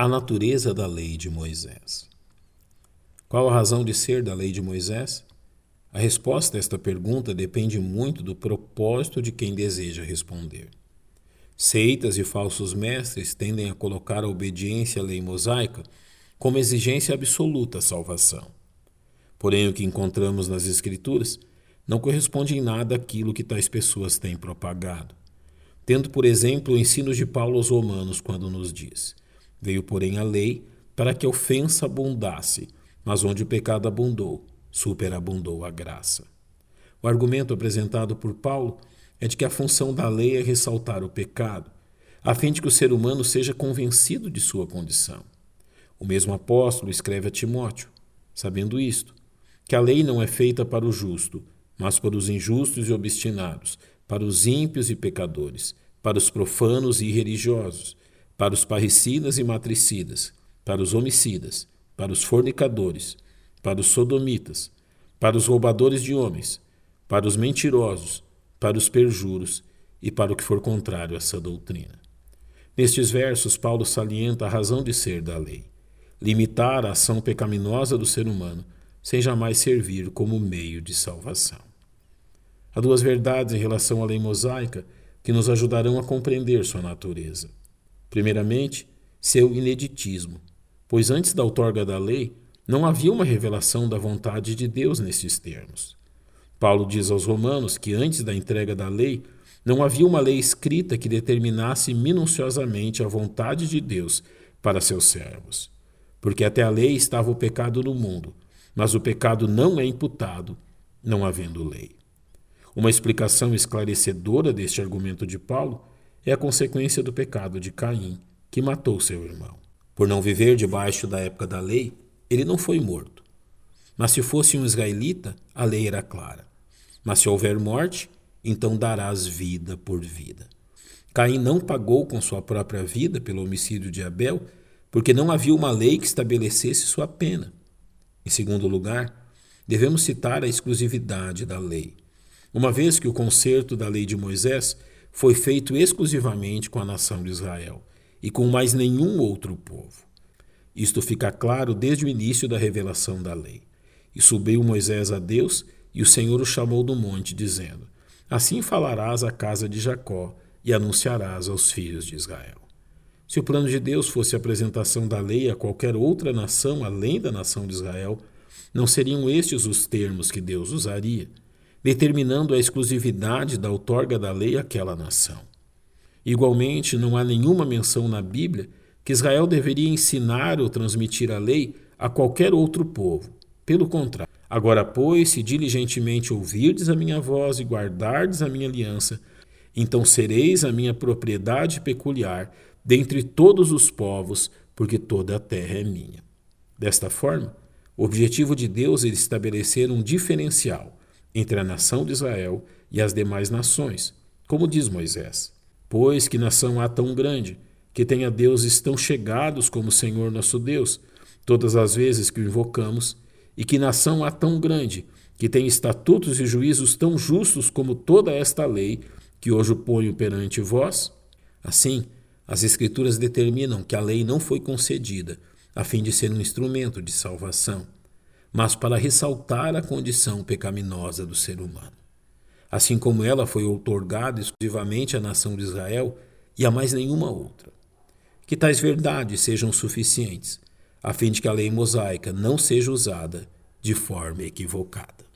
A natureza da lei de Moisés. Qual a razão de ser da lei de Moisés? A resposta a esta pergunta depende muito do propósito de quem deseja responder. Seitas e falsos mestres tendem a colocar a obediência à lei mosaica como exigência absoluta à salvação. Porém, o que encontramos nas Escrituras não corresponde em nada àquilo que tais pessoas têm propagado. Tendo, por exemplo, o ensino de Paulo aos Romanos, quando nos diz: Veio, porém, a lei para que a ofensa abundasse, mas onde o pecado abundou, superabundou a graça. O argumento apresentado por Paulo é de que a função da lei é ressaltar o pecado, a fim de que o ser humano seja convencido de sua condição. O mesmo apóstolo escreve a Timóteo, sabendo isto, que a lei não é feita para o justo, mas para os injustos e obstinados, para os ímpios e pecadores, para os profanos e irreligiosos, para os parricidas e matricidas, para os homicidas, para os fornicadores, para os sodomitas, para os roubadores de homens, para os mentirosos, para os perjuros e para o que for contrário a essa doutrina. Nestes versos, Paulo salienta a razão de ser da lei: limitar a ação pecaminosa do ser humano, sem jamais servir como meio de salvação. Há duas verdades em relação à lei mosaica que nos ajudarão a compreender sua natureza. Primeiramente, seu ineditismo, pois antes da outorga da lei, não havia uma revelação da vontade de Deus nesses termos. Paulo diz aos Romanos que antes da entrega da lei, não havia uma lei escrita que determinasse minuciosamente a vontade de Deus para seus servos. Porque até a lei estava o pecado no mundo, mas o pecado não é imputado, não havendo lei. Uma explicação esclarecedora deste argumento de Paulo é a consequência do pecado de Caim, que matou seu irmão. Por não viver debaixo da época da lei, ele não foi morto. Mas se fosse um israelita, a lei era clara. Mas se houver morte, então darás vida por vida. Caim não pagou com sua própria vida pelo homicídio de Abel, porque não havia uma lei que estabelecesse sua pena. Em segundo lugar, devemos citar a exclusividade da lei. Uma vez que o conserto da lei de Moisés foi feito exclusivamente com a nação de Israel e com mais nenhum outro povo. Isto fica claro desde o início da revelação da lei. E subiu Moisés a Deus, e o Senhor o chamou do monte, dizendo: Assim falarás à casa de Jacó e anunciarás aos filhos de Israel. Se o plano de Deus fosse a apresentação da lei a qualquer outra nação além da nação de Israel, não seriam estes os termos que Deus usaria determinando a exclusividade da outorga da lei àquela nação. Igualmente, não há nenhuma menção na Bíblia que Israel deveria ensinar ou transmitir a lei a qualquer outro povo. Pelo contrário, agora, pois, se diligentemente ouvirdes a minha voz e guardardes a minha aliança, então sereis a minha propriedade peculiar dentre todos os povos, porque toda a terra é minha. Desta forma, o objetivo de Deus é estabelecer um diferencial entre a nação de Israel e as demais nações, como diz Moisés. Pois que nação há tão grande, que tenha deuses tão chegados como o Senhor nosso Deus, todas as vezes que o invocamos, e que nação há tão grande, que tem estatutos e juízos tão justos como toda esta lei que hoje ponho perante vós? Assim, as Escrituras determinam que a lei não foi concedida a fim de ser um instrumento de salvação mas para ressaltar a condição pecaminosa do ser humano. Assim como ela foi outorgada exclusivamente à nação de Israel e a mais nenhuma outra. Que tais verdades sejam suficientes, a fim de que a lei mosaica não seja usada de forma equivocada.